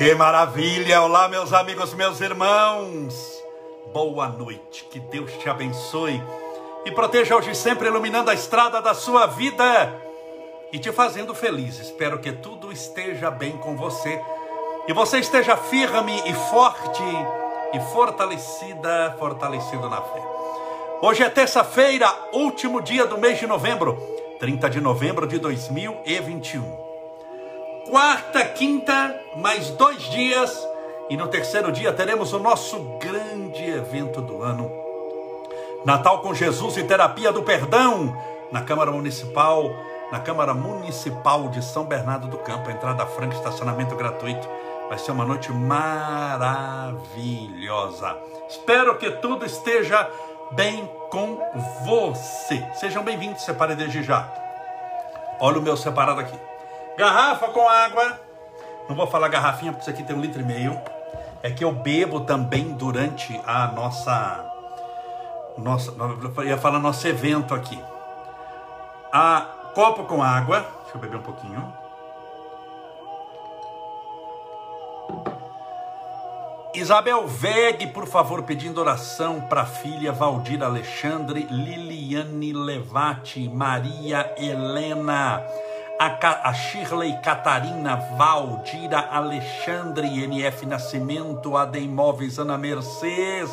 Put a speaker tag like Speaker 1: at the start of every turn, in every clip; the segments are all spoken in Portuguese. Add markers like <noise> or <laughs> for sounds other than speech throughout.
Speaker 1: Que maravilha! Olá, meus amigos, meus irmãos. Boa noite. Que Deus te abençoe e proteja hoje sempre iluminando a estrada da sua vida e te fazendo feliz. Espero que tudo esteja bem com você e você esteja firme e forte e fortalecida, fortalecido na fé. Hoje é terça-feira, último dia do mês de novembro, 30 de novembro de 2021 quarta, quinta, mais dois dias, e no terceiro dia teremos o nosso grande evento do ano. Natal com Jesus e Terapia do Perdão, na Câmara Municipal, na Câmara Municipal de São Bernardo do Campo, entrada franca, estacionamento gratuito. Vai ser uma noite maravilhosa. Espero que tudo esteja bem com você. Sejam bem-vindos, separe desde já. Olha o meu separado aqui. Garrafa com água. Não vou falar garrafinha porque isso aqui tem um litro e meio. É que eu bebo também durante a nossa. nossa eu ia falar nosso evento aqui. A copo com água. Deixa eu beber um pouquinho. Isabel Veg, por favor, pedindo oração para a filha Valdir Alexandre, Liliane Levati, Maria Helena a, Shirley Catarina Valdira Alexandre NF Nascimento, AD Imóveis Ana Mercedes.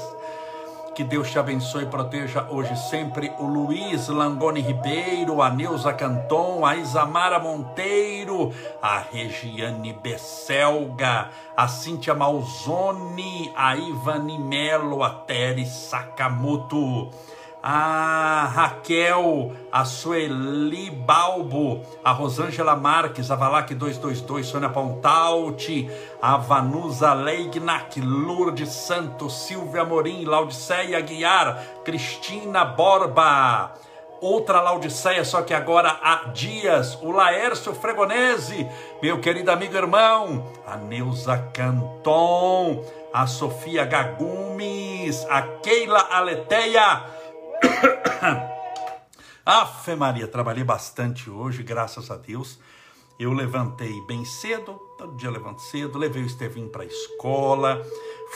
Speaker 1: Que Deus te abençoe e proteja hoje sempre o Luiz Langoni Ribeiro, a Neuza Canton, a Isamara Monteiro, a Regiane Besselga, a Cíntia Malzone, a Ivani Melo, a Teres Sakamoto a Raquel, a Sueli Balbo, a Rosângela Marques, a Valac 222, Sônia Pontalti, a Vanusa Leignac, Lourdes Santos, Silvia Morim, Laudiceia Guiar, Cristina Borba, outra Laudiceia, só que agora há dias, o Laércio Fregonese, meu querido amigo irmão, a Neuza Canton, a Sofia Gagumes, a Keila Aleteia, <coughs> Afe Maria, trabalhei bastante hoje, graças a Deus. Eu levantei bem cedo, todo dia levanto cedo, levei o Estevinho para a escola,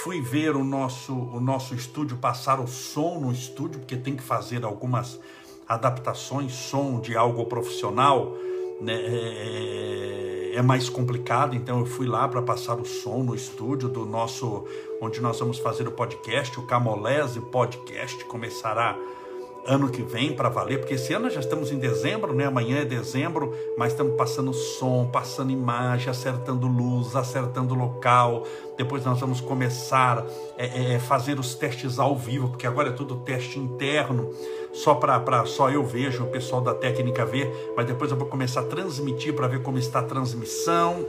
Speaker 1: fui ver o nosso, o nosso estúdio, passar o som no estúdio, porque tem que fazer algumas adaptações, som de algo profissional, né, é, é mais complicado, então eu fui lá para passar o som no estúdio do nosso, onde nós vamos fazer o podcast, o Camolese Podcast, começará ano que vem para valer, porque esse ano já estamos em dezembro, né? Amanhã é dezembro, mas estamos passando som, passando imagem, acertando luz, acertando local. Depois nós vamos começar é, é, fazer os testes ao vivo, porque agora é tudo teste interno, só para só eu vejo, o pessoal da técnica vê, mas depois eu vou começar a transmitir para ver como está a transmissão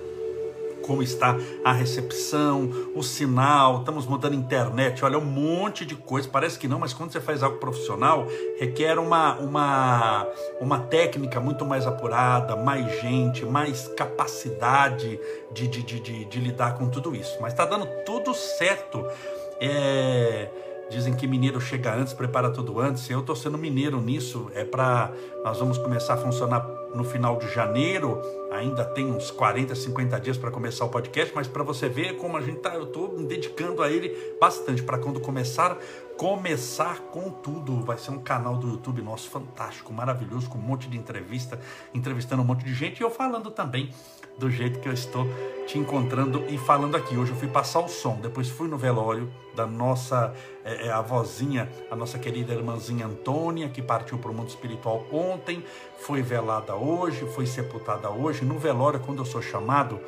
Speaker 1: como está a recepção, o sinal, estamos mudando internet, olha, um monte de coisa, parece que não, mas quando você faz algo profissional, requer uma, uma, uma técnica muito mais apurada, mais gente, mais capacidade de, de, de, de, de lidar com tudo isso. Mas está dando tudo certo. É Dizem que mineiro chega antes, prepara tudo antes. Eu estou sendo mineiro nisso. É para nós vamos começar a funcionar no final de janeiro. Ainda tem uns 40, 50 dias para começar o podcast, mas para você ver como a gente tá, eu estou me dedicando a ele bastante para quando começar, começar com tudo. Vai ser um canal do YouTube nosso fantástico, maravilhoso, com um monte de entrevista, entrevistando um monte de gente e eu falando também do jeito que eu estou te encontrando e falando aqui. Hoje eu fui passar o som, depois fui no velório da nossa é, é, avózinha, a nossa querida irmãzinha Antônia, que partiu para o mundo espiritual ontem, foi velada hoje, foi sepultada hoje. No velório, quando eu sou chamado,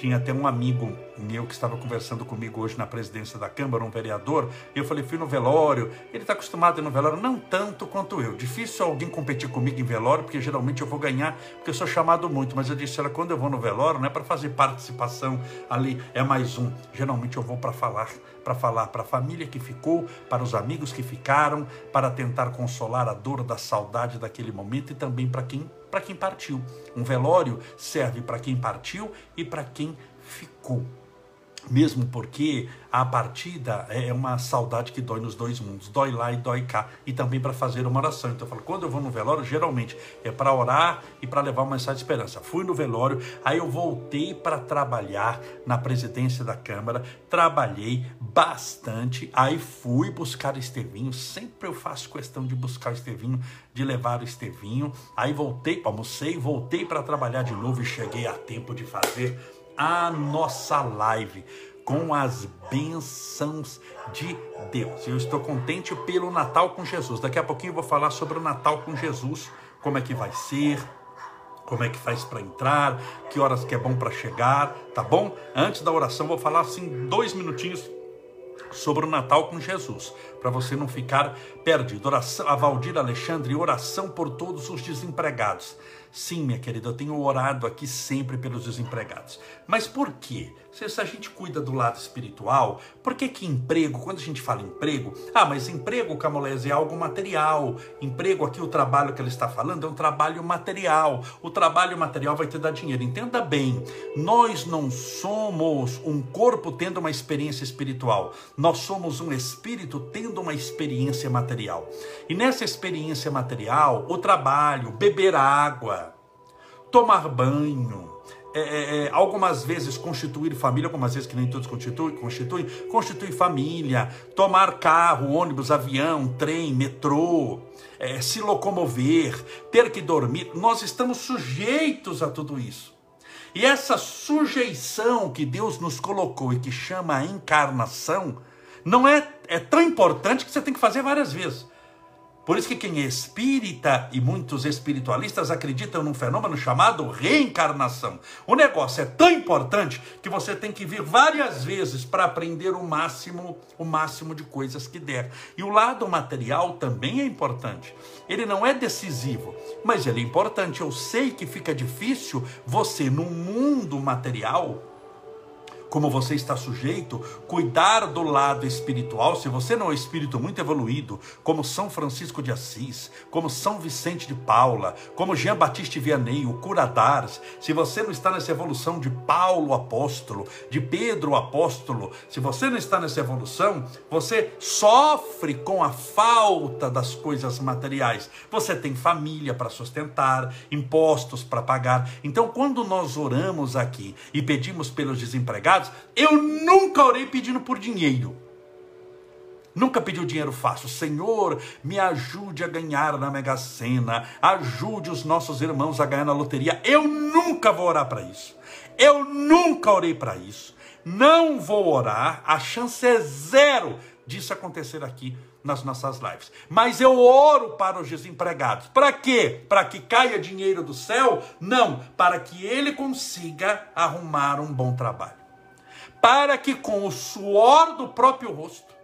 Speaker 1: tinha até um amigo meu que estava conversando comigo hoje na presidência da Câmara, um vereador, e eu falei, fui no velório, ele está acostumado a ir no velório, não tanto quanto eu. Difícil alguém competir comigo em velório, porque geralmente eu vou ganhar, porque eu sou chamado muito, mas eu disse, ela, quando eu vou no velório, não é para fazer participação ali, é mais um. Geralmente eu vou para falar, para falar para a família que ficou, para os amigos que ficaram, para tentar consolar a dor da saudade daquele momento e também para quem para quem partiu. Um velório serve para quem partiu e para quem ficou. Mesmo porque a partida é uma saudade que dói nos dois mundos, dói lá e dói cá, e também para fazer uma oração. Então eu falo, quando eu vou no velório, geralmente é para orar e para levar uma mensagem de esperança. Fui no velório, aí eu voltei para trabalhar na presidência da Câmara, trabalhei bastante, aí fui buscar Estevinho, sempre eu faço questão de buscar Estevinho, de levar o Estevinho, aí voltei, almocei, voltei para trabalhar de novo e cheguei a tempo de fazer a nossa live com as bênçãos de Deus. Eu estou contente pelo Natal com Jesus. Daqui a pouquinho eu vou falar sobre o Natal com Jesus, como é que vai ser, como é que faz para entrar, que horas que é bom para chegar, tá bom? Antes da oração, vou falar assim dois minutinhos sobre o Natal com Jesus, para você não ficar perdido. Oração, a Valdir Alexandre, oração por todos os desempregados. Sim, minha querida, eu tenho orado aqui sempre pelos desempregados. Mas por quê? Se a gente cuida do lado espiritual, por que que emprego, quando a gente fala emprego, ah, mas emprego, Camolese, é algo material. Emprego aqui, o trabalho que ele está falando é um trabalho material. O trabalho material vai te dar dinheiro. Entenda bem, nós não somos um corpo tendo uma experiência espiritual. Nós somos um espírito tendo uma experiência material. E nessa experiência material, o trabalho, beber água, tomar banho, é, é, é, algumas vezes constituir família, algumas vezes que nem todos constituem, constituem, constituir família, tomar carro, ônibus, avião, trem, metrô, é, se locomover, ter que dormir, nós estamos sujeitos a tudo isso. E essa sujeição que Deus nos colocou e que chama a encarnação, não é, é tão importante que você tem que fazer várias vezes. Por isso que quem é espírita e muitos espiritualistas acreditam num fenômeno chamado reencarnação. O negócio é tão importante que você tem que vir várias vezes para aprender o máximo, o máximo de coisas que der. E o lado material também é importante. Ele não é decisivo, mas ele é importante. Eu sei que fica difícil você no mundo material como você está sujeito, cuidar do lado espiritual. Se você não é um espírito muito evoluído, como São Francisco de Assis, como São Vicente de Paula, como Jean Baptiste Vianney, o Curadars, se você não está nessa evolução de Paulo apóstolo, de Pedro apóstolo, se você não está nessa evolução, você sofre com a falta das coisas materiais. Você tem família para sustentar, impostos para pagar. Então, quando nós oramos aqui e pedimos pelos desempregados, pecados, eu nunca orei pedindo por dinheiro. Nunca pedi o dinheiro fácil. Senhor, me ajude a ganhar na Mega Sena. Ajude os nossos irmãos a ganhar na loteria. Eu nunca vou orar para isso. Eu nunca orei para isso. Não vou orar. A chance é zero disso acontecer aqui nas nossas lives. Mas eu oro para os desempregados. Para quê? Para que caia dinheiro do céu? Não, para que ele consiga arrumar um bom trabalho para que com o suor do próprio rosto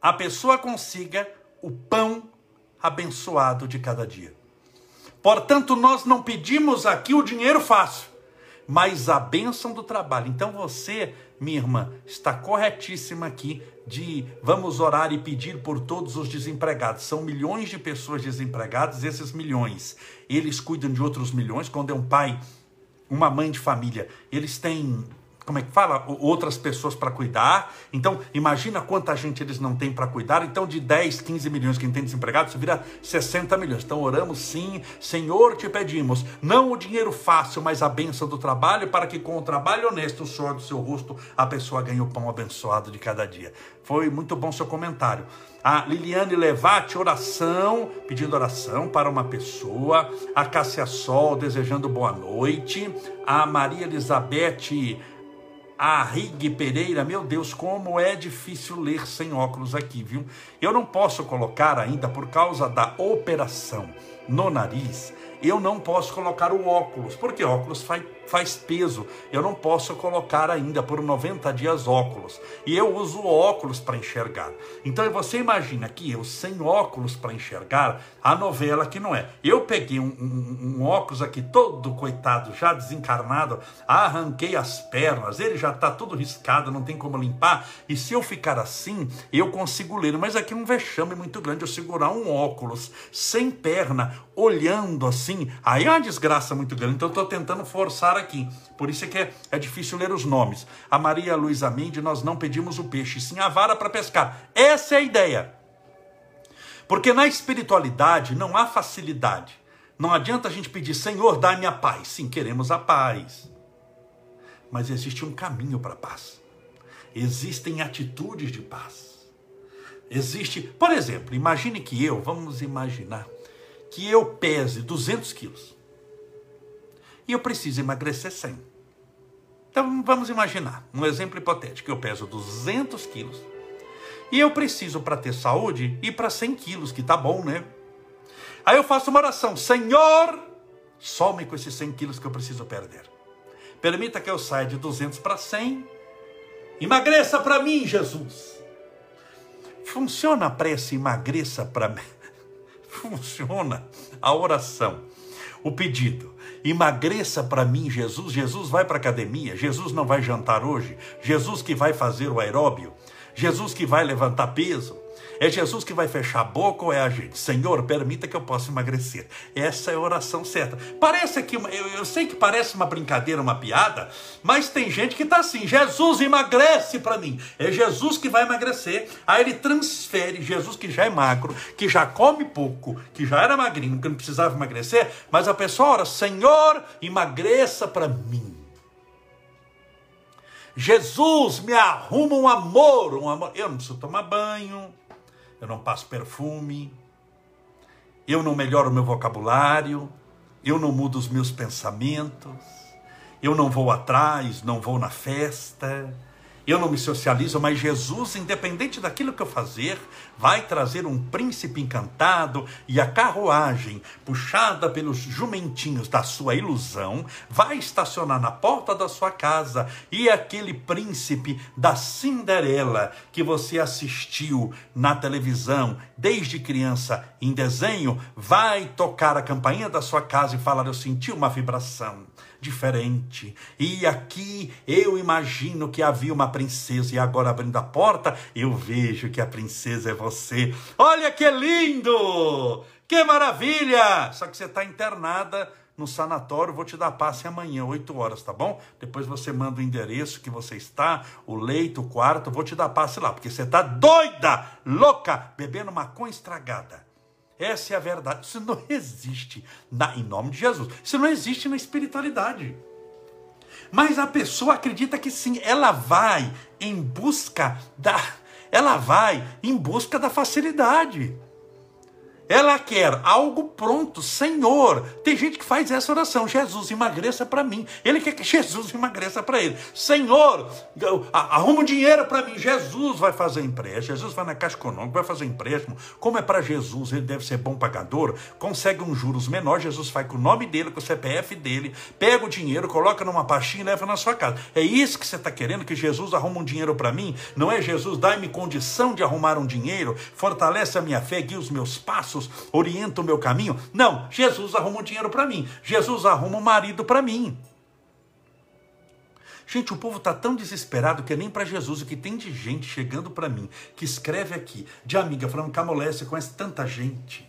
Speaker 1: a pessoa consiga o pão abençoado de cada dia. Portanto, nós não pedimos aqui o dinheiro fácil, mas a bênção do trabalho. Então você, minha irmã, está corretíssima aqui de vamos orar e pedir por todos os desempregados. São milhões de pessoas desempregadas, esses milhões, eles cuidam de outros milhões. Quando é um pai, uma mãe de família, eles têm como é que fala? Outras pessoas para cuidar. Então, imagina quanta gente eles não têm para cuidar. Então, de 10, 15 milhões que tem desempregado, isso vira 60 milhões. Então, oramos sim, Senhor, te pedimos, não o dinheiro fácil, mas a benção do trabalho, para que com o trabalho honesto, o suor do seu rosto, a pessoa ganhe o pão abençoado de cada dia. Foi muito bom seu comentário. A Liliane Levate, oração, pedindo oração para uma pessoa. A Cássia Sol, desejando boa noite. A Maria Elizabeth a Rig Pereira, meu Deus, como é difícil ler sem óculos aqui, viu? Eu não posso colocar ainda, por causa da operação no nariz, eu não posso colocar o óculos, porque óculos faz, faz peso. Eu não posso colocar ainda por 90 dias óculos. E eu uso óculos para enxergar. Então você imagina que eu, sem óculos para enxergar, a novela que não é. Eu peguei um, um, um, óculos aqui todo coitado, já desencarnado, arranquei as pernas, ele já está todo riscado, não tem como limpar. E se eu ficar assim, eu consigo ler. Mas aqui é um vexame muito grande eu segurar um óculos sem perna olhando assim, aí é uma desgraça muito grande. Então eu estou tentando forçar aqui. Por isso é que é, é difícil ler os nomes. A Maria Luísa Mende, nós não pedimos o peixe, sim a vara para pescar. Essa é a ideia. Porque na espiritualidade não há facilidade. Não adianta a gente pedir, Senhor, dá-me a paz. Sim, queremos a paz. Mas existe um caminho para a paz. Existem atitudes de paz. Existe, por exemplo, imagine que eu, vamos imaginar, que eu pese 200 quilos. E eu preciso emagrecer 100. Então vamos imaginar, um exemplo hipotético, eu peso 200 quilos e eu preciso, para ter saúde, ir para 100 quilos, que tá bom, né? Aí eu faço uma oração: Senhor, some com esses 100 quilos que eu preciso perder. Permita que eu saia de 200 para 100. Emagreça para mim, Jesus. Funciona a prece, emagreça para mim. <laughs> Funciona a oração, o pedido. Emagreça para mim, Jesus. Jesus vai para academia. Jesus não vai jantar hoje. Jesus que vai fazer o aeróbio. Jesus que vai levantar peso? É Jesus que vai fechar a boca ou é a gente? Senhor, permita que eu possa emagrecer. Essa é a oração certa. Parece que, eu, eu sei que parece uma brincadeira, uma piada, mas tem gente que está assim: Jesus emagrece para mim. É Jesus que vai emagrecer. Aí ele transfere Jesus que já é magro, que já come pouco, que já era magrinho, que não precisava emagrecer, mas a pessoa ora: Senhor, emagreça para mim. Jesus me arruma um amor, um amor. Eu não preciso tomar banho, eu não passo perfume, eu não melhoro o meu vocabulário, eu não mudo os meus pensamentos, eu não vou atrás, não vou na festa, eu não me socializo, mas Jesus, independente daquilo que eu fazer, vai trazer um príncipe encantado e a carruagem, puxada pelos jumentinhos da sua ilusão, vai estacionar na porta da sua casa. E aquele príncipe da Cinderela que você assistiu na televisão desde criança em desenho, vai tocar a campainha da sua casa e falar: Eu senti uma vibração diferente. E aqui eu imagino que havia uma princesa, e agora abrindo a porta, eu vejo que a princesa é você. Olha que lindo! Que maravilha! Só que você está internada no sanatório, vou te dar passe amanhã, 8 horas, tá bom? Depois você manda o endereço que você está, o leito, o quarto, vou te dar passe lá, porque você está doida, louca, bebendo maconha estragada. Essa é a verdade. Isso não existe na, em nome de Jesus. Isso não existe na espiritualidade. Mas a pessoa acredita que sim, ela vai em busca da ela vai em busca da facilidade. Ela quer algo pronto, Senhor. Tem gente que faz essa oração: Jesus, emagreça para mim. Ele quer que <laughs> Jesus emagreça para ele. Senhor, arruma um dinheiro para mim. Jesus vai fazer empréstimo. Jesus vai na Caixa Econômica, vai fazer empréstimo. Como é para Jesus, ele deve ser bom pagador. Consegue uns juros menores. Jesus faz com o nome dele, com o CPF dele. Pega o dinheiro, coloca numa pastinha e leva na sua casa. É isso que você está querendo? Que Jesus arruma um dinheiro para mim? Não é Jesus, dá-me condição de arrumar um dinheiro, fortalece a minha fé, guia os meus passos passos, orienta o meu caminho. Não, Jesus arruma um dinheiro para mim. Jesus arruma um marido para mim. Gente, o povo está tão desesperado que nem para Jesus. O que tem de gente chegando para mim, que escreve aqui, de amiga, falando, Camolé, você conhece tanta gente.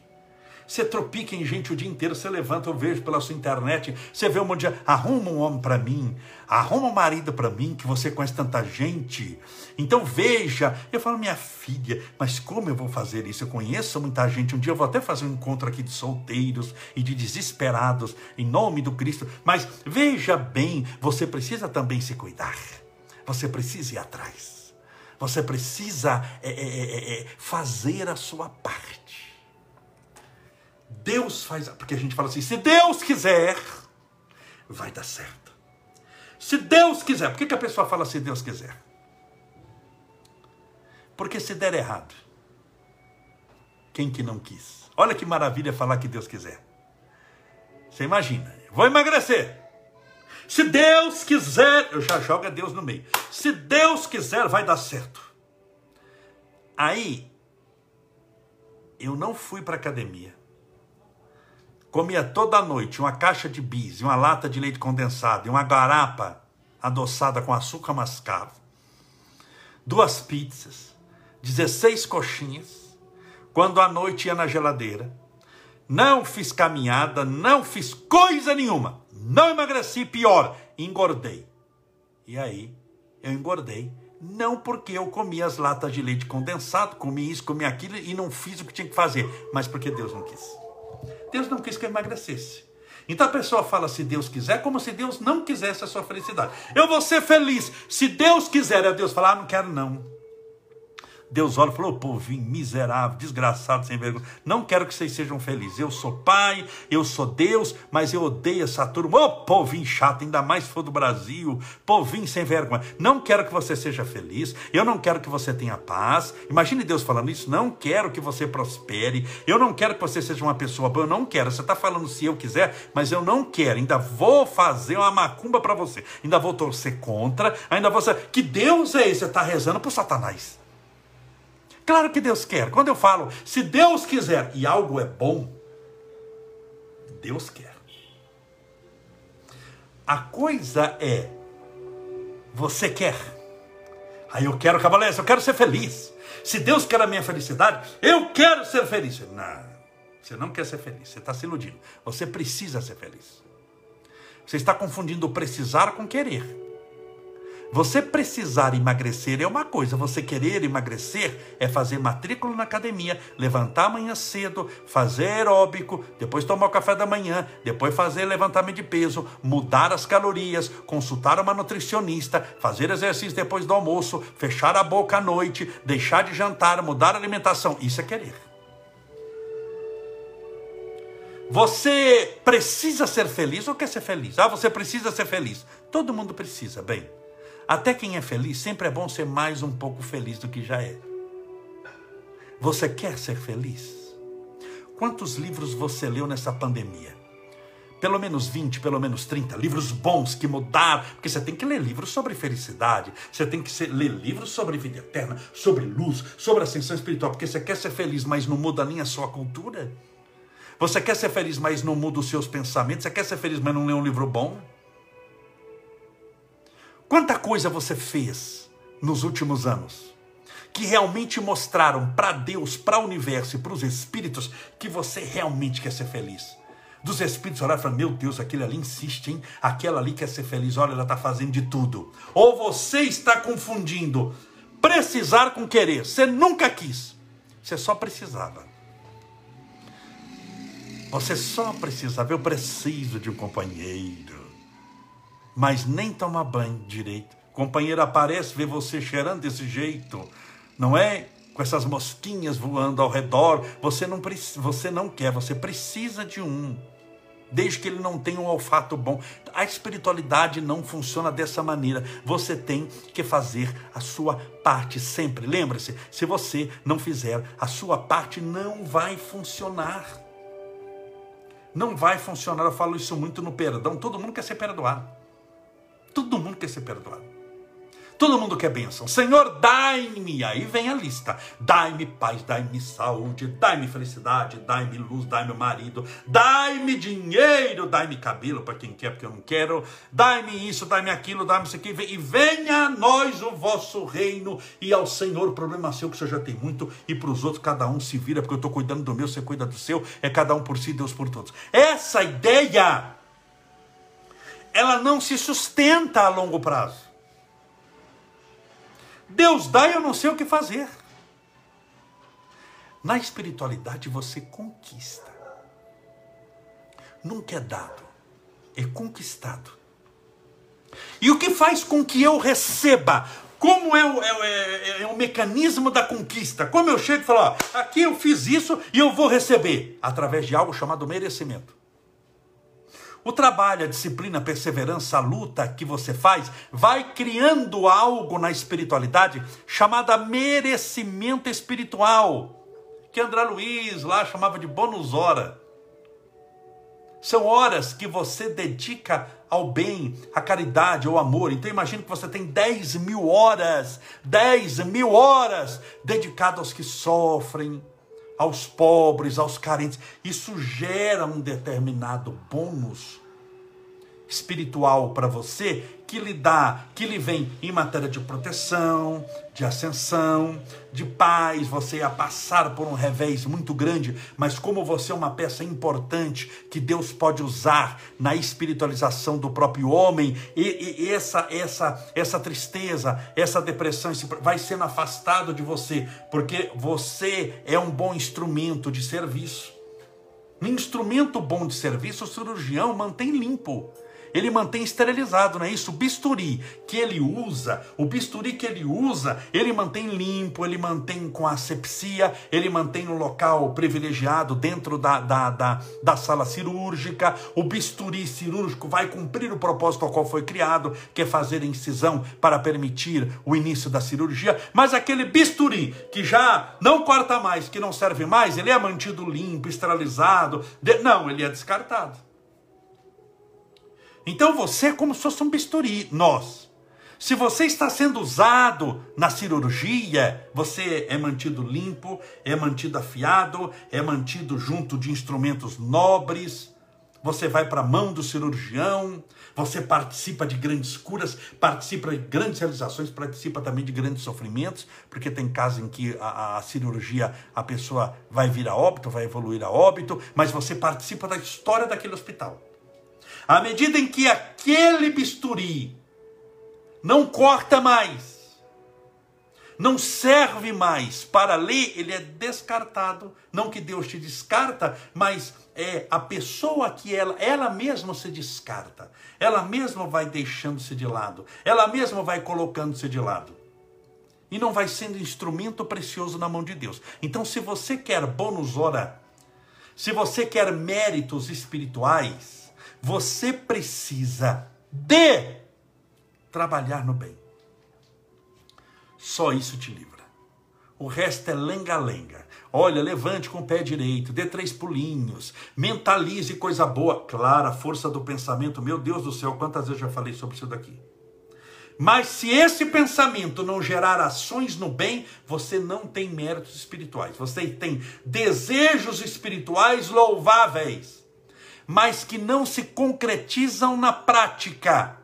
Speaker 1: Você tropica em gente o dia inteiro, você levanta, eu vejo pela sua internet, você vê um monte de. Arruma um homem para mim, arruma um marido para mim, que você conhece tanta gente. Então veja, eu falo, minha filha, mas como eu vou fazer isso? Eu conheço muita gente. Um dia eu vou até fazer um encontro aqui de solteiros e de desesperados, em nome do Cristo. Mas veja bem, você precisa também se cuidar. Você precisa ir atrás. Você precisa é, é, é, fazer a sua parte. Deus faz. Porque a gente fala assim: se Deus quiser, vai dar certo. Se Deus quiser. Por que, que a pessoa fala se Deus quiser? Porque se der errado, quem que não quis? Olha que maravilha falar que Deus quiser. Você imagina, vou emagrecer. Se Deus quiser, eu já jogo Deus no meio. Se Deus quiser, vai dar certo. Aí, eu não fui para academia comia toda noite uma caixa de bis, uma lata de leite condensado e uma garapa adoçada com açúcar mascavo, duas pizzas, 16 coxinhas, quando à noite ia na geladeira, não fiz caminhada, não fiz coisa nenhuma, não emagreci, pior, engordei. E aí, eu engordei. Não porque eu comi as latas de leite condensado, comi isso, comi aquilo e não fiz o que tinha que fazer, mas porque Deus não quis. Deus não quis que eu emagrecesse. Então a pessoa fala se Deus quiser, como se Deus não quisesse a sua felicidade. Eu vou ser feliz. Se Deus quiser, é Deus falar, ah, não quero não. Deus olha e falou: povinho miserável, desgraçado, sem vergonha. Não quero que vocês sejam felizes. Eu sou pai, eu sou Deus, mas eu odeio essa turma. Ô oh, povinho chato, ainda mais se for do Brasil. Povinho sem vergonha. Não quero que você seja feliz. Eu não quero que você tenha paz. Imagine Deus falando isso. Não quero que você prospere. Eu não quero que você seja uma pessoa boa. Eu não quero. Você está falando se eu quiser, mas eu não quero. Ainda vou fazer uma macumba para você. Ainda vou torcer contra. Ainda vou. Que Deus é esse? Você está rezando para Satanás. Claro que Deus quer. Quando eu falo, se Deus quiser e algo é bom, Deus quer. A coisa é, você quer. Aí eu quero, cavaleiros, eu quero ser feliz. Se Deus quer a minha felicidade, eu quero ser feliz. Não, você não quer ser feliz, você está se iludindo. Você precisa ser feliz. Você está confundindo precisar com querer. Você precisar emagrecer é uma coisa, você querer emagrecer é fazer matrícula na academia, levantar amanhã cedo, fazer aeróbico, depois tomar o café da manhã, depois fazer levantamento de peso, mudar as calorias, consultar uma nutricionista, fazer exercício depois do almoço, fechar a boca à noite, deixar de jantar, mudar a alimentação. Isso é querer. Você precisa ser feliz ou quer ser feliz? Ah, você precisa ser feliz. Todo mundo precisa, bem. Até quem é feliz, sempre é bom ser mais um pouco feliz do que já é. Você quer ser feliz? Quantos livros você leu nessa pandemia? Pelo menos 20, pelo menos 30 livros bons que mudaram, porque você tem que ler livros sobre felicidade, você tem que ler livros sobre vida eterna, sobre luz, sobre ascensão espiritual, porque você quer ser feliz, mas não muda nem a sua cultura. Você quer ser feliz, mas não muda os seus pensamentos. Você quer ser feliz, mas não lê um livro bom. Quanta coisa você fez nos últimos anos que realmente mostraram para Deus, para o universo e para os espíritos que você realmente quer ser feliz. Dos espíritos olhar e falar: Meu Deus, aquele ali insiste, hein? Aquela ali quer ser feliz, olha, ela está fazendo de tudo. Ou você está confundindo precisar com querer. Você nunca quis, você só precisava. Você só precisava. Eu preciso de um companheiro mas nem toma banho direito. O companheiro aparece, vê você cheirando desse jeito, não é? Com essas mosquinhas voando ao redor. Você não, você não quer, você precisa de um. Desde que ele não tenha um olfato bom. A espiritualidade não funciona dessa maneira. Você tem que fazer a sua parte sempre. Lembre-se, se você não fizer a sua parte, não vai funcionar. Não vai funcionar. Eu falo isso muito no perdão. Todo mundo quer ser perdoado. Todo mundo quer ser perdoado. Todo mundo quer bênção. Senhor, dai-me. Aí vem a lista. Dai-me paz, dai-me saúde, dai-me felicidade, dai-me luz, dai-me marido, dai-me dinheiro, dai-me cabelo para quem quer, porque eu não quero. Dai-me isso, dai-me aquilo, dai-me isso aqui. E venha a nós o vosso reino. E ao Senhor, problema seu que o Senhor já tem muito. E para os outros, cada um se vira, porque eu estou cuidando do meu, você cuida do seu. É cada um por si, Deus por todos. Essa ideia ela não se sustenta a longo prazo. Deus dá e eu não sei o que fazer. Na espiritualidade você conquista. Nunca é dado, é conquistado. E o que faz com que eu receba? Como é o, é, é, é o mecanismo da conquista? Como eu chego e falo, ó, aqui eu fiz isso e eu vou receber? Através de algo chamado merecimento. O trabalho, a disciplina, a perseverança, a luta que você faz vai criando algo na espiritualidade chamada merecimento espiritual, que André Luiz lá chamava de bônus hora. São horas que você dedica ao bem, à caridade, ao amor. Então imagine que você tem 10 mil horas, 10 mil horas dedicadas aos que sofrem, aos pobres, aos carentes. Isso gera um determinado bônus espiritual para você que lhe dá, que lhe vem em matéria de proteção, de ascensão, de paz. Você ia passar por um revés muito grande, mas como você é uma peça importante que Deus pode usar na espiritualização do próprio homem, e, e essa, essa, essa tristeza, essa depressão vai sendo afastado de você, porque você é um bom instrumento de serviço. Um instrumento bom de serviço, o cirurgião mantém limpo ele mantém esterilizado, não é isso? O bisturi que ele usa, o bisturi que ele usa, ele mantém limpo, ele mantém com asepsia, ele mantém no local privilegiado dentro da, da, da, da sala cirúrgica. O bisturi cirúrgico vai cumprir o propósito ao qual foi criado, que é fazer incisão para permitir o início da cirurgia. Mas aquele bisturi que já não corta mais, que não serve mais, ele é mantido limpo, esterilizado. Não, ele é descartado. Então você é como se fosse um bisturi, nós. Se você está sendo usado na cirurgia, você é mantido limpo, é mantido afiado, é mantido junto de instrumentos nobres. Você vai para a mão do cirurgião, você participa de grandes curas, participa de grandes realizações, participa também de grandes sofrimentos, porque tem casos em que a, a, cirurgia a pessoa vai vir a óbito, vai evoluir a óbito, mas você participa da história daquele hospital. À medida em que aquele bisturi não corta mais, não serve mais para ler, ele é descartado. Não que Deus te descarta, mas é a pessoa que ela, ela mesma se descarta. Ela mesma vai deixando-se de lado. Ela mesma vai colocando-se de lado. E não vai sendo instrumento precioso na mão de Deus. Então, se você quer bônus hora, se você quer méritos espirituais, você precisa de trabalhar no bem. Só isso te livra. O resto é lenga-lenga. Olha, levante com o pé direito, dê três pulinhos, mentalize coisa boa. Clara, força do pensamento. Meu Deus do céu, quantas vezes eu já falei sobre isso daqui? Mas se esse pensamento não gerar ações no bem, você não tem méritos espirituais. Você tem desejos espirituais louváveis mas que não se concretizam na prática.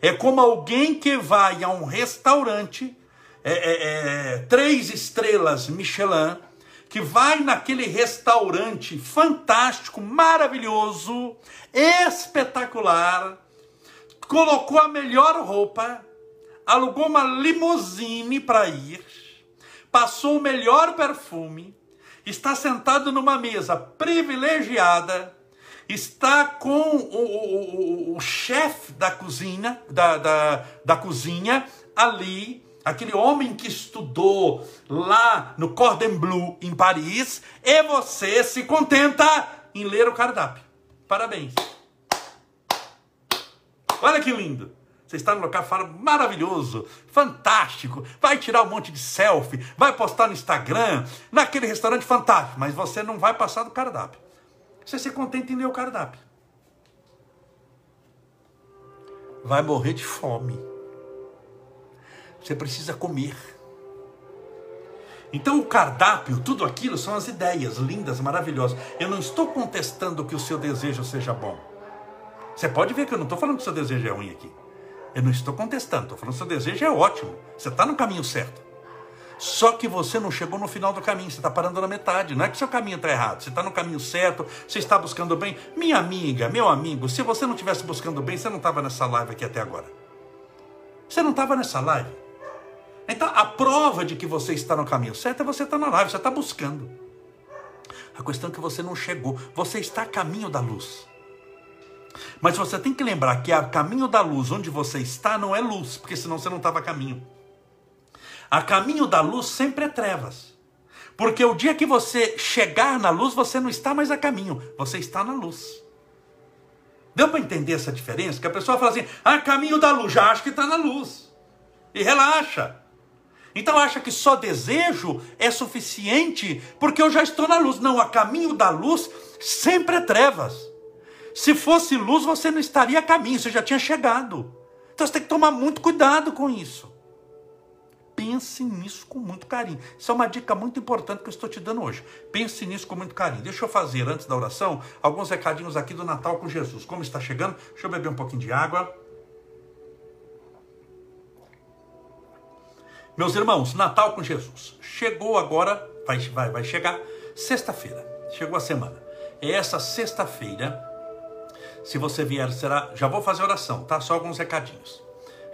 Speaker 1: É como alguém que vai a um restaurante, é, é, é, três estrelas Michelin, que vai naquele restaurante fantástico, maravilhoso, espetacular, colocou a melhor roupa, alugou uma limusine para ir, passou o melhor perfume, está sentado numa mesa privilegiada, está com o, o, o, chefe da cozinha, da, da, da cozinha ali, aquele homem que estudou lá no Cordon Bleu, em Paris, e você se contenta em ler o cardápio. Parabéns. Olha que lindo. Você está no local fala maravilhoso, fantástico. Vai tirar um monte de selfie, vai postar no Instagram, naquele restaurante fantástico, mas você não vai passar do cardápio. Você se contenta em ler o cardápio. Vai morrer de fome. Você precisa comer. Então o cardápio, tudo aquilo são as ideias lindas, maravilhosas. Eu não estou contestando que o seu desejo seja bom. Você pode ver que eu não estou falando que o seu desejo é ruim aqui. Eu não estou contestando, estou falando que o seu desejo é ótimo. Você está no caminho certo. Só que você não chegou no final do caminho, você está parando na metade. Não é que seu caminho está errado, você está no caminho certo, você está buscando bem. Minha amiga, meu amigo, se você não estivesse buscando bem, você não estava nessa live aqui até agora. Você não estava nessa live. Então, a prova de que você está no caminho certo é você estar tá na live, você está buscando. A questão é que você não chegou, você está a caminho da luz. Mas você tem que lembrar que a caminho da luz, onde você está, não é luz, porque senão você não estava a caminho. A caminho da luz sempre é trevas. Porque o dia que você chegar na luz, você não está mais a caminho, você está na luz. Deu para entender essa diferença? Que a pessoa fala assim: a caminho da luz, já acha que está na luz. E relaxa. Então acha que só desejo é suficiente porque eu já estou na luz. Não, a caminho da luz sempre é trevas. Se fosse luz, você não estaria a caminho, você já tinha chegado. Então você tem que tomar muito cuidado com isso pense nisso com muito carinho. Isso é uma dica muito importante que eu estou te dando hoje. Pense nisso com muito carinho. Deixa eu fazer, antes da oração, alguns recadinhos aqui do Natal com Jesus. Como está chegando? Deixa eu beber um pouquinho de água. Meus irmãos, Natal com Jesus. Chegou agora, vai, vai, vai chegar sexta-feira. Chegou a semana. É essa sexta-feira. Se você vier, será. Já vou fazer oração, tá? Só alguns recadinhos.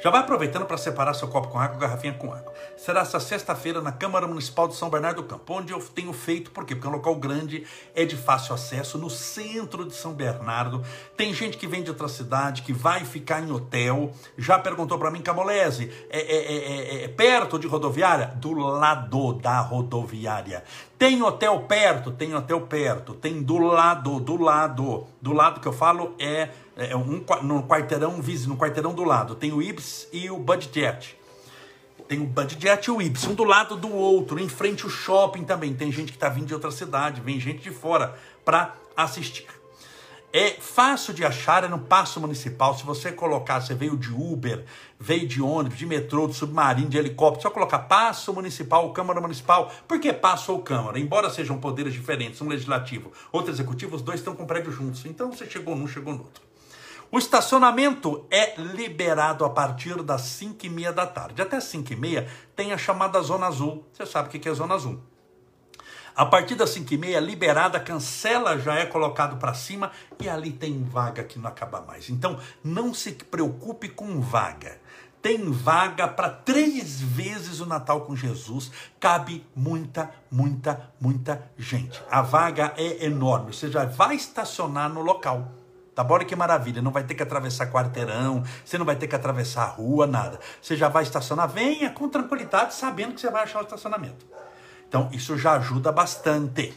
Speaker 1: Já vai aproveitando para separar seu copo com água, garrafinha com água. Será essa sexta-feira na Câmara Municipal de São Bernardo do Campo, onde eu tenho feito, por quê? Porque é um local grande, é de fácil acesso, no centro de São Bernardo. Tem gente que vem de outra cidade, que vai ficar em hotel. Já perguntou para mim, Camolese, é, é, é, é, perto de rodoviária? Do lado da rodoviária. Tem hotel perto? Tem hotel perto. Tem do lado, do lado. Do lado que eu falo é é, um, no quarteirão no quarteirão do lado, tem o Ibis e o Budget. Tem o Budget e o Ibis, um do lado do outro, em frente ao shopping também. Tem gente que está vindo de outra cidade, vem gente de fora para assistir. É fácil de achar, é no Passo Municipal. Se você colocar, você veio de Uber, veio de ônibus, de metrô, de submarino, de helicóptero, só colocar Passo Municipal, Câmara Municipal. Por que Passo ou Câmara? Embora sejam poderes diferentes, um legislativo, outro executivo, os dois estão com prédio juntos. Então você chegou num, chegou no outro. O estacionamento é liberado a partir das 5 e meia da tarde. Até 5 e meia tem a chamada Zona Azul. Você sabe o que é Zona Azul. A partir das 5 e meia, liberada, cancela já é colocado para cima e ali tem vaga que não acaba mais. Então, não se preocupe com vaga. Tem vaga para três vezes o Natal com Jesus. Cabe muita, muita, muita gente. A vaga é enorme. Você já vai estacionar no local. Tá bom? Olha que maravilha, não vai ter que atravessar quarteirão, você não vai ter que atravessar a rua, nada. Você já vai estacionar, venha com tranquilidade, sabendo que você vai achar o estacionamento. Então, isso já ajuda bastante.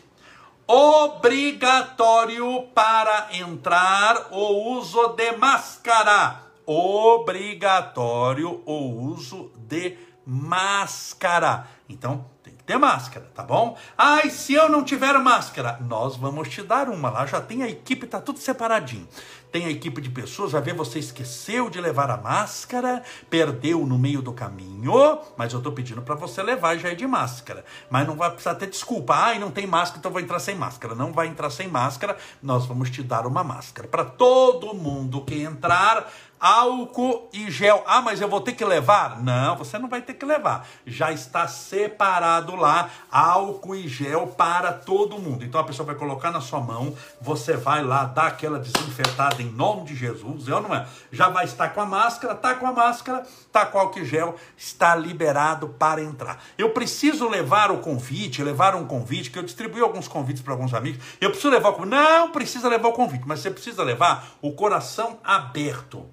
Speaker 1: Obrigatório para entrar o uso de máscara. Obrigatório o uso de máscara. Então, ter máscara, tá bom? Ai, se eu não tiver máscara, nós vamos te dar uma. Lá já tem a equipe, tá tudo separadinho. Tem a equipe de pessoas, vai ver você esqueceu de levar a máscara, perdeu no meio do caminho, mas eu tô pedindo para você levar já é de máscara. Mas não vai precisar ter desculpa. Ai, não tem máscara, então vou entrar sem máscara. Não vai entrar sem máscara, nós vamos te dar uma máscara. Para todo mundo que entrar, álcool e gel. Ah, mas eu vou ter que levar? Não, você não vai ter que levar. Já está separado lá álcool e gel para todo mundo. Então a pessoa vai colocar na sua mão, você vai lá dar aquela desinfetada em nome de Jesus, eu não é? Já vai estar com a máscara, tá com a máscara, tá com álcool e gel, está liberado para entrar. Eu preciso levar o convite, levar um convite, que eu distribuí alguns convites para alguns amigos. Eu preciso levar o convite. Não precisa levar o convite, mas você precisa levar o coração aberto.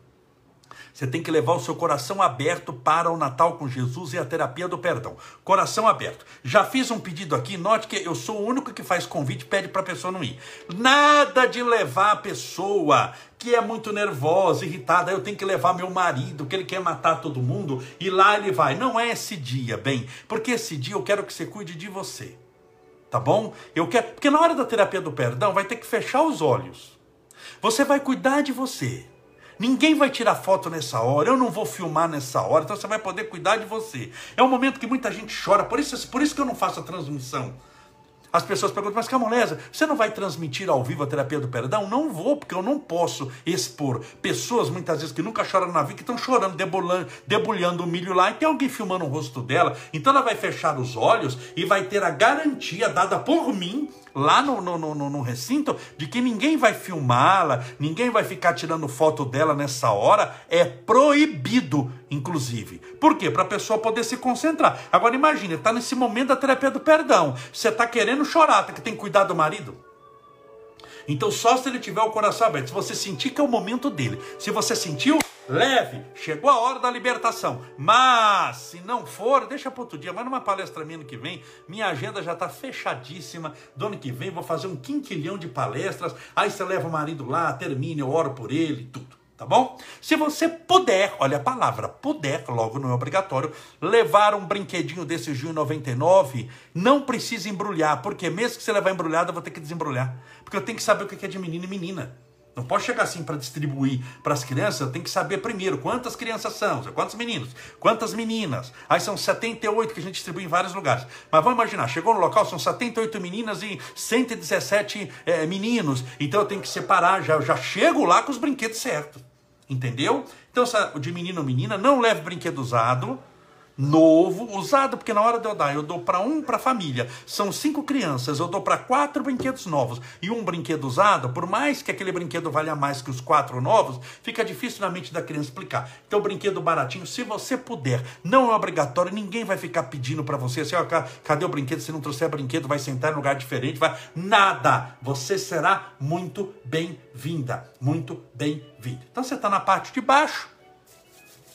Speaker 1: Você tem que levar o seu coração aberto para o Natal com Jesus e a terapia do perdão. Coração aberto. Já fiz um pedido aqui, note que eu sou o único que faz convite e pede para a pessoa não ir. Nada de levar a pessoa que é muito nervosa, irritada, eu tenho que levar meu marido, que ele quer matar todo mundo, e lá ele vai. Não é esse dia, bem, porque esse dia eu quero que você cuide de você. Tá bom? Eu quero, porque na hora da terapia do perdão vai ter que fechar os olhos. Você vai cuidar de você. Ninguém vai tirar foto nessa hora, eu não vou filmar nessa hora, então você vai poder cuidar de você. É um momento que muita gente chora, por isso, por isso que eu não faço a transmissão. As pessoas perguntam, mas Camolesa, você não vai transmitir ao vivo a terapia do perdão? Não vou, porque eu não posso expor pessoas, muitas vezes, que nunca choram na vida, que estão chorando, debulhando o milho lá, e tem alguém filmando o rosto dela. Então ela vai fechar os olhos e vai ter a garantia dada por mim lá no, no, no, no recinto de que ninguém vai filmá-la, ninguém vai ficar tirando foto dela nessa hora, é proibido, inclusive. Por quê? Para a pessoa poder se concentrar. Agora imagine, está nesse momento da terapia do perdão, você está querendo chorar, tá que tem que cuidar do marido. Então só se ele tiver o coração aberto, se você sentir que é o momento dele, se você sentiu, leve, chegou a hora da libertação. Mas, se não for, deixa para outro dia. Mas numa palestra minha ano que vem, minha agenda já está fechadíssima. Do ano que vem vou fazer um quinquilhão de palestras. Aí você leva o marido lá, termina, eu oro por ele, tudo. Tá bom? Se você puder, olha a palavra, puder, logo não é obrigatório, levar um brinquedinho desse Gil 99, não precisa embrulhar, porque mesmo que você levar embrulhado, eu vou ter que desembrulhar. Porque eu tenho que saber o que é de menino e menina. Não posso chegar assim para distribuir para as crianças, eu tenho que saber primeiro quantas crianças são, quantos meninos, quantas meninas. Aí são 78 que a gente distribui em vários lugares. Mas vamos imaginar, chegou no local, são 78 meninas e 117 é, meninos. Então eu tenho que separar, já, já chego lá com os brinquedos certos. Entendeu? Então, de menino ou menina, não leve brinquedo usado novo, usado, porque na hora de eu dar, eu dou para um para a família. São cinco crianças, eu dou para quatro brinquedos novos e um brinquedo usado, por mais que aquele brinquedo valha mais que os quatro novos, fica difícil na mente da criança explicar. Então, brinquedo baratinho, se você puder, não é obrigatório, ninguém vai ficar pedindo para você assim, ó, cadê o brinquedo? Se não trouxer brinquedo, vai sentar em lugar diferente, vai nada. Você será muito bem-vinda, muito bem-vindo. Então, você está na parte de baixo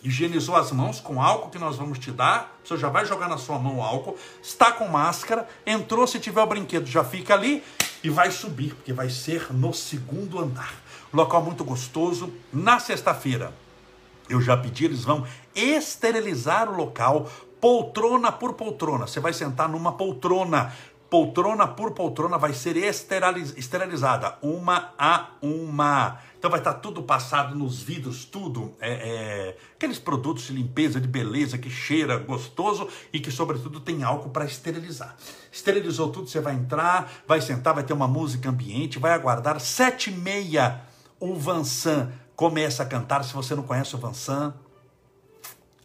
Speaker 1: higienizou as mãos com álcool que nós vamos te dar, você já vai jogar na sua mão o álcool, está com máscara, entrou, se tiver o brinquedo, já fica ali e vai subir, porque vai ser no segundo andar. Local muito gostoso. Na sexta-feira, eu já pedi, eles vão esterilizar o local, poltrona por poltrona. Você vai sentar numa poltrona poltrona por poltrona vai ser esterilizada, uma a uma. Então vai estar tudo passado nos vidros, tudo. É, é, aqueles produtos de limpeza, de beleza, que cheira gostoso e que, sobretudo, tem álcool para esterilizar. Esterilizou tudo, você vai entrar, vai sentar, vai ter uma música ambiente, vai aguardar sete e meia. O Vansan começa a cantar. Se você não conhece o Vansan,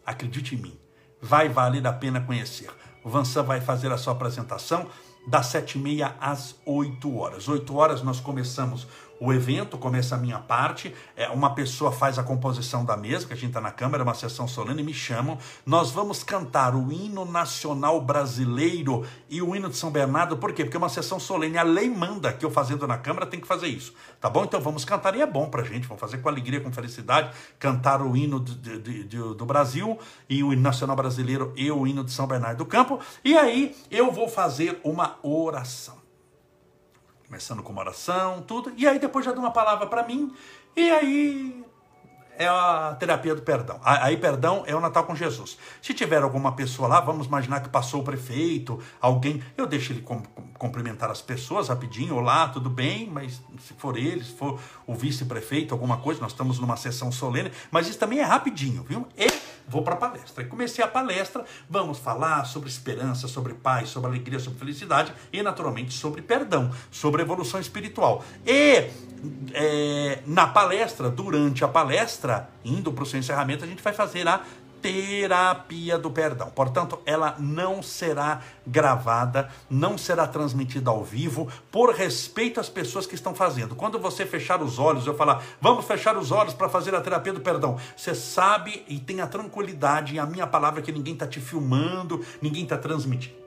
Speaker 1: acredite em mim, vai valer a pena conhecer. O Vansan vai fazer a sua apresentação das sete e meia às oito horas. Oito horas nós começamos o evento, começa a minha parte, é, uma pessoa faz a composição da mesa, que a gente está na Câmara, é uma sessão solene, me chamam, nós vamos cantar o hino nacional brasileiro e o hino de São Bernardo, por quê? Porque é uma sessão solene, a lei manda que eu fazendo na Câmara tem que fazer isso, tá bom? Então vamos cantar, e é bom pra gente, vamos fazer com alegria, com felicidade, cantar o hino de, de, de, do Brasil e o hino nacional brasileiro e o hino de São Bernardo do Campo, e aí eu vou fazer uma oração começando com uma oração, tudo, e aí depois já dá uma palavra para mim, e aí é a terapia do perdão. Aí, perdão, é o Natal com Jesus. Se tiver alguma pessoa lá, vamos imaginar que passou o prefeito, alguém, eu deixo ele cumprimentar as pessoas rapidinho, olá, tudo bem, mas se for ele, se for o vice-prefeito, alguma coisa, nós estamos numa sessão solene, mas isso também é rapidinho, viu? E vou para a palestra. E comecei a palestra, vamos falar sobre esperança, sobre paz, sobre alegria, sobre felicidade e, naturalmente, sobre perdão, sobre evolução espiritual. E é, na palestra, durante a palestra, indo para o seu encerramento, a gente vai fazer a terapia do perdão. Portanto, ela não será gravada, não será transmitida ao vivo, por respeito às pessoas que estão fazendo. Quando você fechar os olhos, eu falar, vamos fechar os olhos para fazer a terapia do perdão, você sabe e tem a tranquilidade e a minha palavra que ninguém está te filmando, ninguém está transmitindo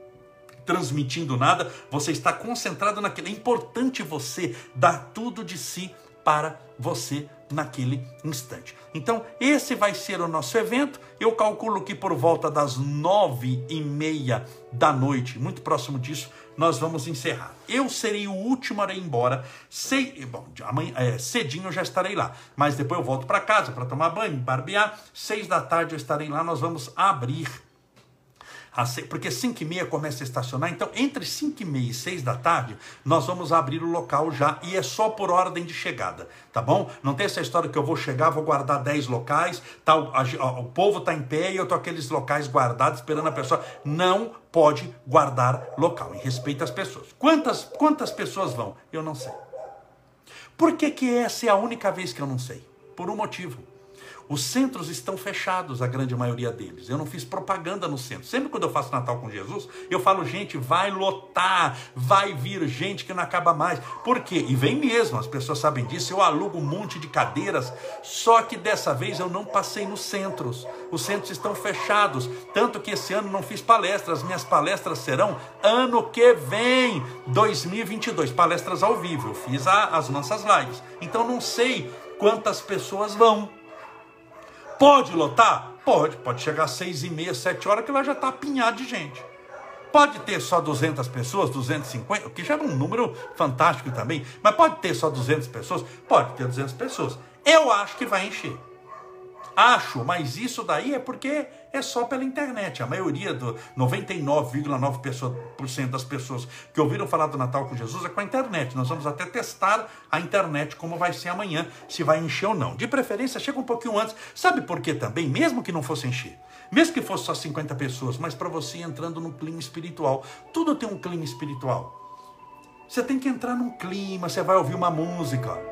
Speaker 1: transmitindo nada, você está concentrado naquilo. É importante você dar tudo de si para você naquele instante. Então, esse vai ser o nosso evento. Eu calculo que por volta das nove e meia da noite, muito próximo disso, nós vamos encerrar. Eu serei o último a ir embora. Sei, bom, amanhã, é, cedinho eu já estarei lá. Mas depois eu volto para casa para tomar banho, barbear. Seis da tarde eu estarei lá. Nós vamos abrir porque 5 e meia começa a estacionar, então entre 5 e meia e 6 da tarde, nós vamos abrir o local já, e é só por ordem de chegada, tá bom? Não tem essa história que eu vou chegar, vou guardar 10 locais, tá, o, a, o povo está em pé e eu tô aqueles locais guardados esperando a pessoa. Não pode guardar local, em respeito às pessoas. Quantas, quantas pessoas vão? Eu não sei. Por que, que essa é a única vez que eu não sei? Por um motivo. Os centros estão fechados, a grande maioria deles. Eu não fiz propaganda no centro. Sempre quando eu faço Natal com Jesus, eu falo, gente, vai lotar, vai vir gente que não acaba mais. Por quê? E vem mesmo, as pessoas sabem disso. Eu alugo um monte de cadeiras, só que dessa vez eu não passei nos centros. Os centros estão fechados. Tanto que esse ano não fiz palestras. Minhas palestras serão ano que vem, 2022. Palestras ao vivo. Eu fiz a, as nossas lives. Então não sei quantas pessoas vão. Pode lotar? Pode. Pode chegar às seis e meia, sete horas, que lá já está apinhado de gente. Pode ter só 200 pessoas, 250, o que já é um número fantástico também. Mas pode ter só 200 pessoas? Pode ter 200 pessoas. Eu acho que vai encher. Acho, mas isso daí é porque é só pela internet. A maioria do 99,9% das pessoas que ouviram falar do Natal com Jesus é com a internet. Nós vamos até testar a internet como vai ser amanhã, se vai encher ou não. De preferência, chega um pouquinho antes. Sabe por quê também? Mesmo que não fosse encher. Mesmo que fosse só 50 pessoas, mas para você entrando no clima espiritual. Tudo tem um clima espiritual. Você tem que entrar num clima, você vai ouvir uma música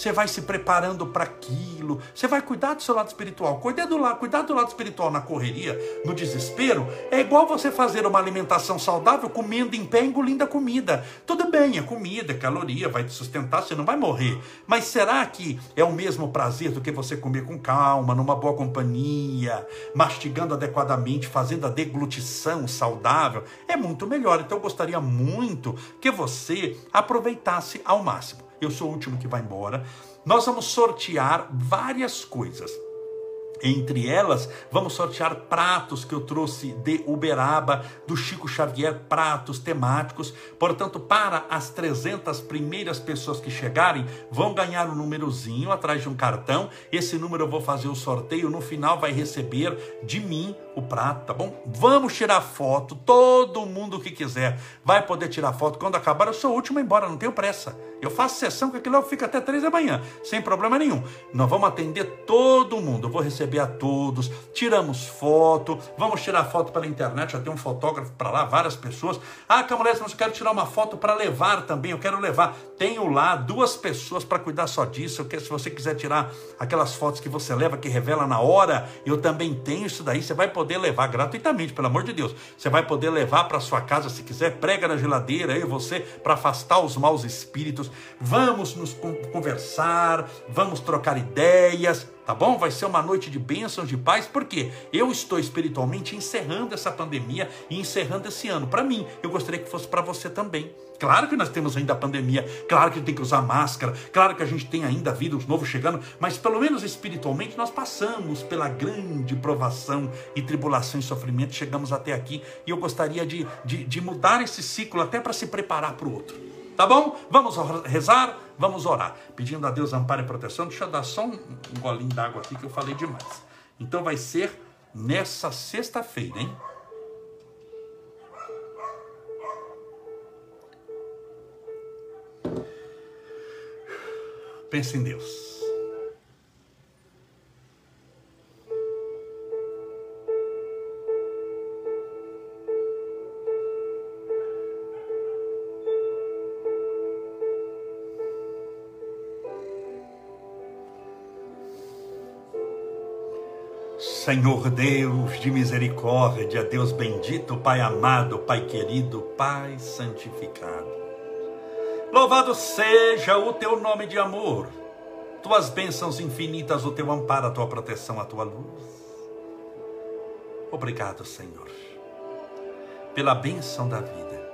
Speaker 1: você vai se preparando para aquilo, você vai cuidar do seu lado espiritual. Cuidar do lado, cuidar do lado espiritual na correria, no desespero, é igual você fazer uma alimentação saudável comendo em pé, engolindo a comida. Tudo bem, é comida, é caloria, vai te sustentar, você não vai morrer. Mas será que é o mesmo prazer do que você comer com calma, numa boa companhia, mastigando adequadamente, fazendo a deglutição saudável? É muito melhor. Então eu gostaria muito que você aproveitasse ao máximo eu sou o último que vai embora. Nós vamos sortear várias coisas. Entre elas, vamos sortear pratos que eu trouxe de Uberaba, do Chico Xavier, pratos temáticos. Portanto, para as 300 primeiras pessoas que chegarem, vão ganhar um númerozinho atrás de um cartão. Esse número eu vou fazer o sorteio. No final, vai receber de mim o prato, tá bom? Vamos tirar foto. Todo mundo que quiser vai poder tirar foto. Quando acabar, eu sou o último embora, não tenho pressa. Eu faço sessão que aquilo fica até três da manhã, sem problema nenhum. Nós vamos atender todo mundo. Eu vou receber a todos. Tiramos foto. Vamos tirar foto pela internet. Já tem um fotógrafo para lá, várias pessoas. Ah, Camulés, mas eu quero tirar uma foto para levar também. Eu quero levar. Tenho lá duas pessoas para cuidar só disso. Eu quero, se você quiser tirar aquelas fotos que você leva, que revela na hora, eu também tenho isso daí. Você vai poder levar gratuitamente, pelo amor de Deus. Você vai poder levar para sua casa se quiser. Prega na geladeira aí você para afastar os maus espíritos vamos nos conversar, vamos trocar ideias, tá bom? Vai ser uma noite de bênçãos, de paz, porque eu estou espiritualmente encerrando essa pandemia e encerrando esse ano. Para mim, eu gostaria que fosse para você também. Claro que nós temos ainda a pandemia, claro que tem que usar máscara, claro que a gente tem ainda vírus novo chegando, mas pelo menos espiritualmente nós passamos pela grande provação e tribulação e sofrimento, chegamos até aqui e eu gostaria de, de, de mudar esse ciclo até para se preparar para o outro. Tá bom? Vamos rezar, vamos orar. Pedindo a Deus amparo e proteção. Deixa eu dar só um, um golinho d'água aqui que eu falei demais. Então vai ser nessa sexta-feira, hein? Pense em Deus. Senhor Deus de misericórdia, Deus bendito, Pai amado, Pai querido, Pai santificado. Louvado seja o teu nome de amor, tuas bênçãos infinitas, o teu amparo, a tua proteção, a tua luz. Obrigado, Senhor, pela bênção da vida,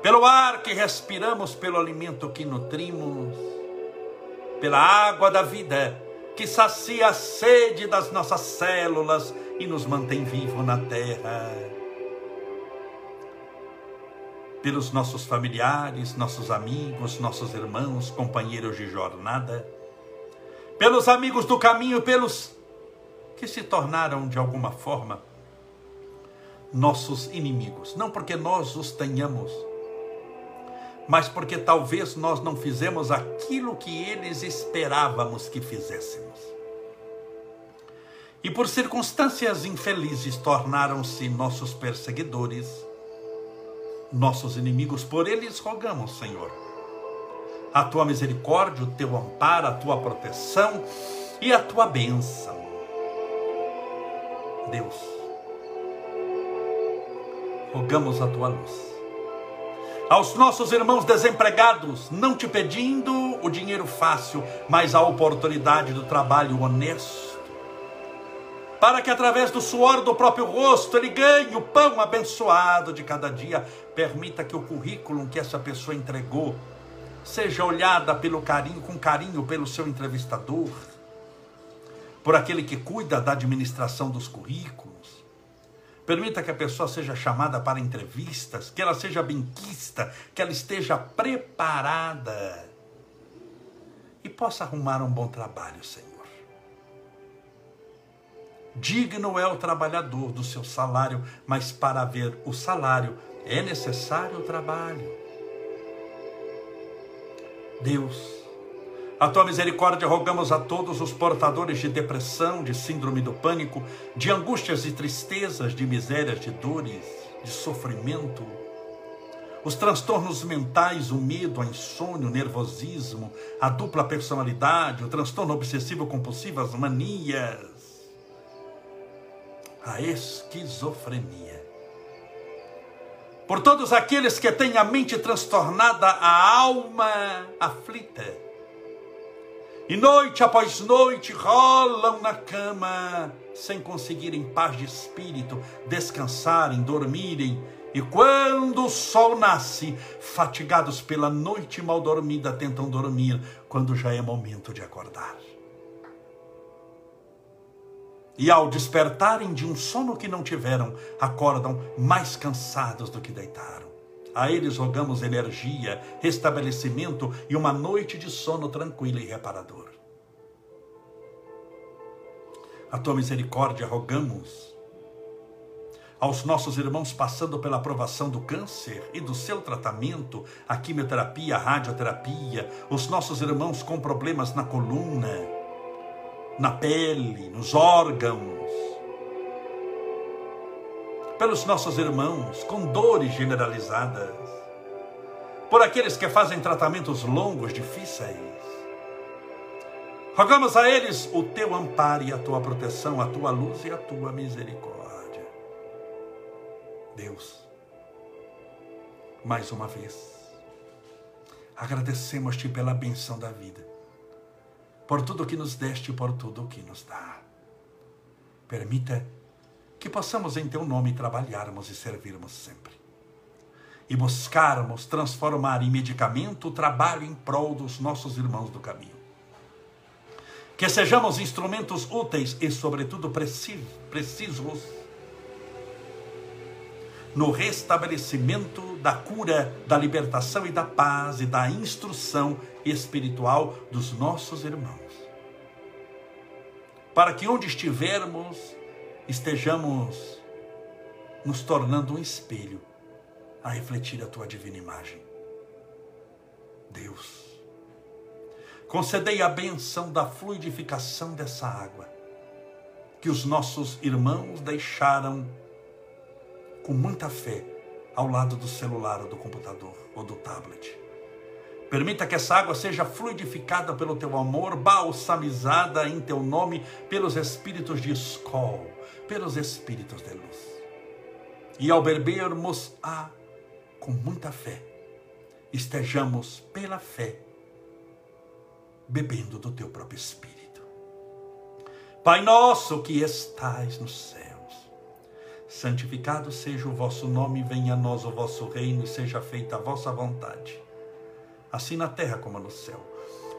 Speaker 1: pelo ar que respiramos, pelo alimento que nutrimos, pela água da vida que sacia a sede das nossas células e nos mantém vivo na terra. Pelos nossos familiares, nossos amigos, nossos irmãos, companheiros de jornada, pelos amigos do caminho, pelos que se tornaram de alguma forma nossos inimigos, não porque nós os tenhamos mas porque talvez nós não fizemos aquilo que eles esperávamos que fizéssemos. E por circunstâncias infelizes tornaram-se nossos perseguidores, nossos inimigos. Por eles rogamos, Senhor, a tua misericórdia, o teu amparo, a tua proteção e a tua bênção. Deus, rogamos a tua luz aos nossos irmãos desempregados, não te pedindo o dinheiro fácil, mas a oportunidade do trabalho honesto, para que através do suor do próprio rosto ele ganhe o pão abençoado de cada dia. Permita que o currículo que essa pessoa entregou seja olhada pelo carinho, com carinho pelo seu entrevistador, por aquele que cuida da administração dos currículos Permita que a pessoa seja chamada para entrevistas, que ela seja benquista, que ela esteja preparada e possa arrumar um bom trabalho, Senhor. Digno é o trabalhador do seu salário, mas para haver o salário é necessário o trabalho. Deus, a tua misericórdia rogamos a todos os portadores de depressão, de síndrome do pânico, de angústias e tristezas, de misérias, de dores, de sofrimento, os transtornos mentais, o medo, a insônia, o nervosismo, a dupla personalidade, o transtorno obsessivo compulsivo, as manias, a esquizofrenia. Por todos aqueles que têm a mente transtornada, a alma aflita. E noite após noite rolam na cama, sem conseguirem paz de espírito, descansarem, dormirem, e quando o sol nasce, fatigados pela noite mal dormida, tentam dormir quando já é momento de acordar. E ao despertarem de um sono que não tiveram, acordam mais cansados do que deitaram. A eles rogamos energia, restabelecimento e uma noite de sono tranquila e reparador. A tua misericórdia rogamos aos nossos irmãos passando pela aprovação do câncer e do seu tratamento, a quimioterapia, a radioterapia, os nossos irmãos com problemas na coluna, na pele, nos órgãos, pelos nossos irmãos com dores generalizadas, por aqueles que fazem tratamentos longos, difíceis. Rogamos a eles o teu amparo e a tua proteção, a tua luz e a tua misericórdia. Deus, mais uma vez, agradecemos-te pela benção da vida, por tudo que nos deste e por tudo que nos dá. Permita que possamos em teu nome trabalharmos e servirmos sempre. E buscarmos transformar em medicamento o trabalho em prol dos nossos irmãos do caminho. Que sejamos instrumentos úteis e, sobretudo, precisos no restabelecimento da cura, da libertação e da paz e da instrução espiritual dos nossos irmãos. Para que onde estivermos, estejamos nos tornando um espelho a refletir a tua divina imagem. Deus, concedei a benção da fluidificação dessa água que os nossos irmãos deixaram com muita fé ao lado do celular ou do computador ou do tablet. Permita que essa água seja fluidificada pelo teu amor, balsamizada em teu nome pelos espíritos de escol, pelos espíritos de luz. E ao bebermos a com muita fé, estejamos pela fé bebendo do teu próprio espírito. Pai nosso que estais no céu, santificado seja o vosso nome, venha a nós o vosso reino, e seja feita a vossa vontade, assim na terra como no céu.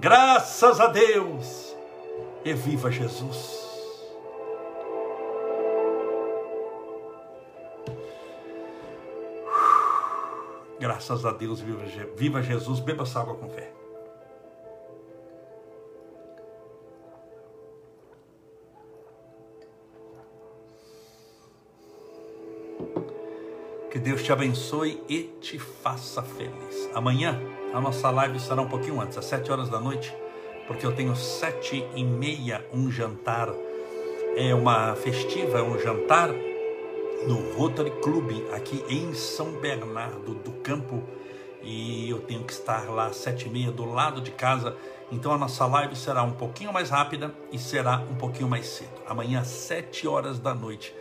Speaker 1: Graças a Deus. E viva Jesus. Graças a Deus, viva, viva Jesus, beba essa água com fé. Deus te abençoe e te faça feliz. Amanhã a nossa live será um pouquinho antes, às sete horas da noite, porque eu tenho sete e meia um jantar. É uma festiva, é um jantar no Rotary Club aqui em São Bernardo do Campo e eu tenho que estar lá às sete e meia do lado de casa. Então a nossa live será um pouquinho mais rápida e será um pouquinho mais cedo. Amanhã às sete horas da noite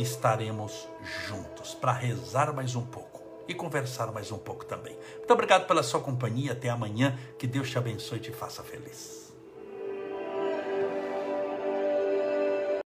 Speaker 1: estaremos juntos para rezar mais um pouco e conversar mais um pouco também. Muito obrigado pela sua companhia. Até amanhã. Que Deus te abençoe e te faça feliz.